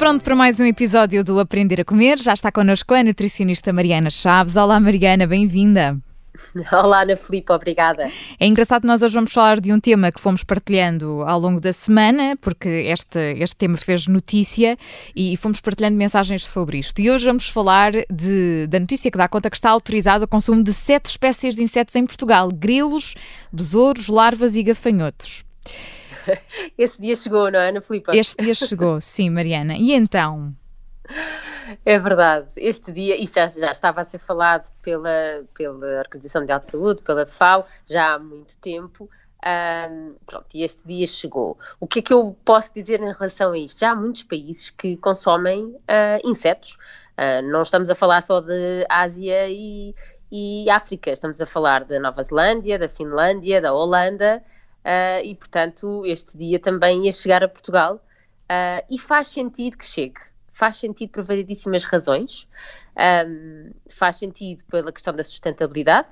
pronto para mais um episódio do Aprender a Comer. Já está connosco a nutricionista Mariana Chaves. Olá, Mariana, bem-vinda. Olá, Ana Filipe, obrigada. É engraçado que nós hoje vamos falar de um tema que fomos partilhando ao longo da semana, porque este, este tema fez notícia e fomos partilhando mensagens sobre isto. E hoje vamos falar de, da notícia que dá conta que está autorizado o consumo de sete espécies de insetos em Portugal: grilos, besouros, larvas e gafanhotos. Esse dia chegou, não é, Ana Filipe? Este dia chegou, sim, Mariana. E então? É verdade. Este dia, isto já, já, estava a ser falado pela, pela Organização Mundial de Saúde, pela FAO, já há muito tempo. Um, pronto, e este dia chegou. O que é que eu posso dizer em relação a isto? Já há muitos países que consomem uh, insetos. Uh, não estamos a falar só de Ásia e, e África, estamos a falar da Nova Zelândia, da Finlândia, da Holanda. Uh, e, portanto, este dia também ia chegar a Portugal uh, e faz sentido que chegue. Faz sentido por variedíssimas razões. Um, faz sentido pela questão da sustentabilidade.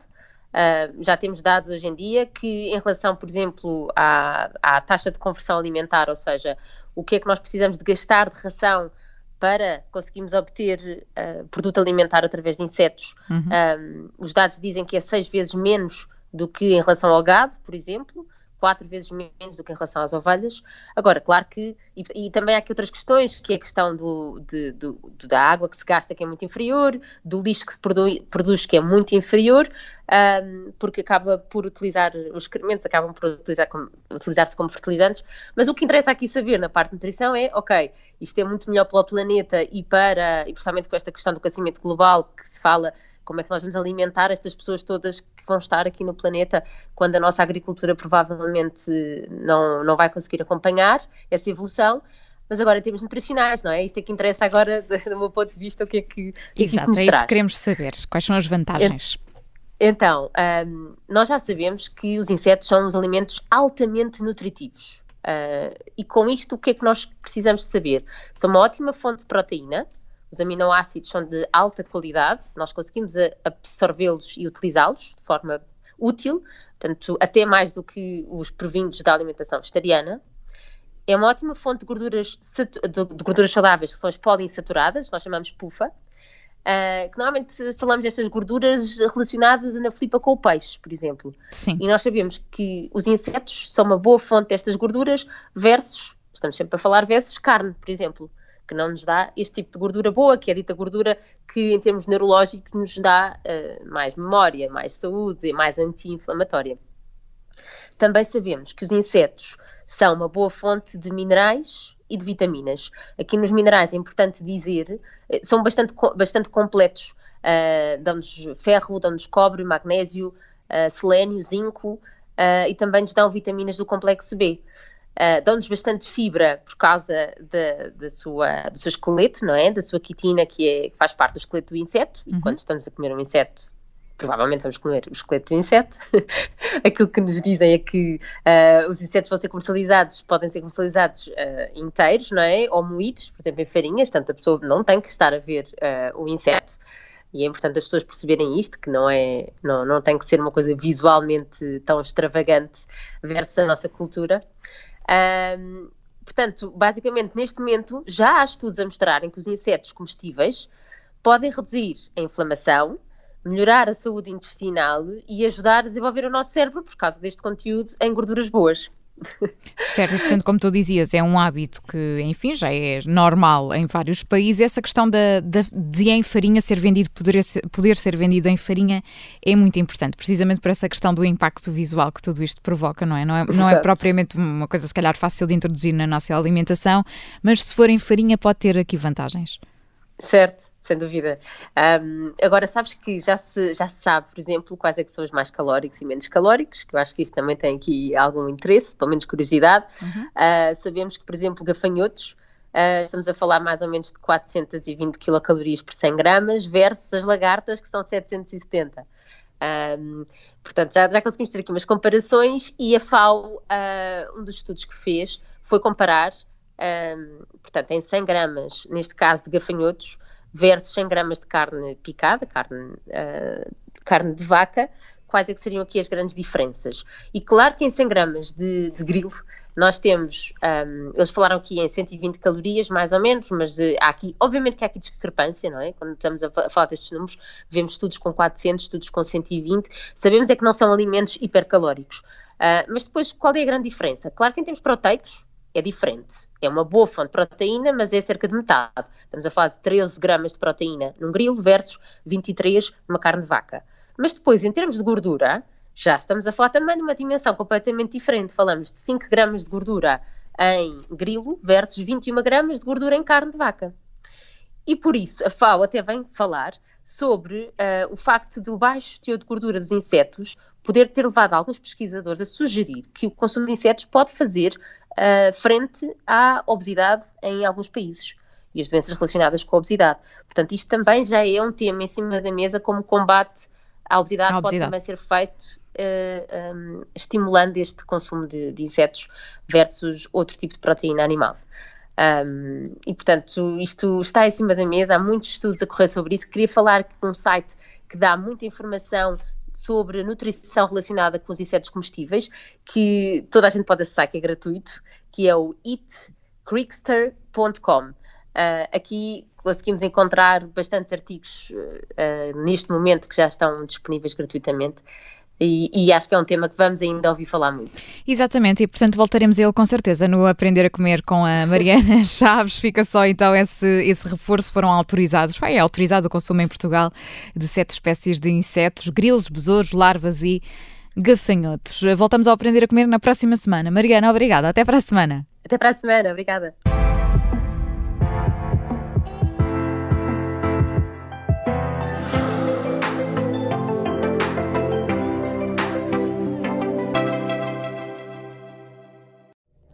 Uh, já temos dados hoje em dia que, em relação, por exemplo, à, à, taxa de conversão alimentar, ou seja, o que é que nós precisamos de gastar de ração para conseguirmos obter uh, produto alimentar através de insetos, uhum. um, os dados dizem que é seis vezes menos do que em relação ao gado, por exemplo quatro vezes menos do que em relação às ovelhas. Agora, claro que, e, e também há aqui outras questões, que é a questão do, de, do, da água que se gasta, que é muito inferior, do lixo que se produz, produz que é muito inferior, um, porque acaba por utilizar, os excrementos acabam por utilizar utilizar-se como fertilizantes, mas o que interessa aqui saber na parte de nutrição é, ok, isto é muito melhor para o planeta e para, e precisamente com esta questão do aquecimento global que se fala como é que nós vamos alimentar estas pessoas todas que vão estar aqui no planeta quando a nossa agricultura provavelmente não, não vai conseguir acompanhar essa evolução. Mas agora em termos nutricionais, não é? Isto é que interessa agora, do meu ponto de vista, o que é que, que, Exato, é, que é isso que queremos saber. Quais são as vantagens? Então, um, nós já sabemos que os insetos são uns alimentos altamente nutritivos. Uh, e com isto, o que é que nós precisamos saber? São uma ótima fonte de proteína, os aminoácidos são de alta qualidade, nós conseguimos absorvê-los e utilizá-los de forma útil, tanto até mais do que os provindos da alimentação vegetariana. É uma ótima fonte de gorduras, de gorduras saudáveis, que são as poliinsaturadas, nós chamamos PUFA, Uh, que normalmente falamos destas gorduras relacionadas na flipa com o peixe, por exemplo. Sim. E nós sabemos que os insetos são uma boa fonte destas gorduras versus, estamos sempre a falar versus carne, por exemplo que não nos dá este tipo de gordura boa, que é a dita gordura que, em termos neurológicos, nos dá uh, mais memória, mais saúde, mais anti-inflamatória. Também sabemos que os insetos são uma boa fonte de minerais e de vitaminas. Aqui nos minerais é importante dizer, eh, são bastante, bastante completos. Uh, dão-nos ferro, dão-nos cobre, magnésio, uh, selênio, zinco uh, e também nos dão vitaminas do complexo B. Uh, dão-nos bastante fibra por causa de sua, do seu esqueleto, não é? Da sua quitina, que, é, que faz parte do esqueleto do inseto. Uhum. E quando estamos a comer um inseto, provavelmente vamos comer o esqueleto do inseto. Aquilo que nos dizem é que uh, os insetos vão ser comercializados, podem ser comercializados uh, inteiros, não é? Ou moídos, por exemplo, em farinhas, portanto a pessoa não tem que estar a ver uh, o inseto. E é importante as pessoas perceberem isto, que não é, não, não tem que ser uma coisa visualmente tão extravagante versus a nossa cultura. Um, portanto, basicamente, neste momento, já há estudos a mostrarem que os insetos comestíveis podem reduzir a inflamação, melhorar a saúde intestinal e ajudar a desenvolver o nosso cérebro por causa deste conteúdo em gorduras boas. Certo, e portanto, como tu dizias, é um hábito que, enfim, já é normal em vários países. Essa questão da, da, de em farinha ser vendido, poder ser, poder ser vendido em farinha é muito importante, precisamente por essa questão do impacto visual que tudo isto provoca, não é? Não é, não é propriamente uma coisa, se calhar, fácil de introduzir na nossa alimentação, mas se for em farinha, pode ter aqui vantagens. Certo, sem dúvida. Um, agora, sabes que já se, já se sabe, por exemplo, quais é que são os mais calóricos e menos calóricos, que eu acho que isto também tem aqui algum interesse, pelo menos curiosidade. Uhum. Uh, sabemos que, por exemplo, gafanhotos, uh, estamos a falar mais ou menos de 420 quilocalorias por 100 gramas, versus as lagartas, que são 770. Um, portanto, já, já conseguimos ter aqui umas comparações e a FAO, uh, um dos estudos que fez, foi comparar um, portanto, em 100 gramas, neste caso de gafanhotos, versus 100 gramas de carne picada, carne, uh, carne de vaca, quais é que seriam aqui as grandes diferenças. E claro que em 100 gramas de, de grilo nós temos, um, eles falaram aqui em 120 calorias, mais ou menos, mas uh, há aqui, obviamente que há aqui discrepância, não é? Quando estamos a, falar destes números, vemos estudos com 400, estudos com 120, sabemos é que não são alimentos hipercalóricos. Uh, mas depois, qual é a grande diferença? Claro que em termos proteicos, é diferente. É uma boa fonte de proteína, mas é cerca de metade. Estamos a falar de 13 gramas de proteína num grilo versus 23 numa carne de vaca. Mas depois, em termos de gordura, já estamos a falar também de uma dimensão completamente diferente. Falamos de 5 gramas de gordura em grilo versus 21 gramas de gordura em carne de vaca. E por isso a FAO até vem falar sobre uh, o facto do baixo teor de gordura dos insetos poder ter levado alguns pesquisadores a sugerir que o consumo de insetos pode fazer uh, frente à obesidade em alguns países e as doenças relacionadas com a obesidade. Portanto, isto também já é um tema em cima da mesa como combate à obesidade, a obesidade. pode também ser feito uh, eh, um, estimulando este consumo de, de, insetos versus outro tipo de proteína animal. Um, e portanto, isto está em cima da mesa, há muitos estudos a correr sobre isso. Queria falar de um site que dá muita informação sobre nutrição relacionada com os insetos comestíveis, que toda a gente pode acessar, que é gratuito, que é o eatcrickster.com. Uh, aqui conseguimos encontrar bastantes artigos uh, neste momento que já estão disponíveis gratuitamente. E, e, acho que é um tema que vamos ainda ouvir falar muito. Exatamente, e portanto voltaremos a ele com certeza no Aprender a Comer com a Mariana Chaves. Fica só então esse, esse reforço. Foram autorizados, foi autorizado o consumo em Portugal de sete espécies de insetos: grilos, besouros, larvas e gafanhotos. Voltamos a Aprender a Comer na próxima semana. Mariana, obrigada. Até para a semana. Até para a semana. Obrigada.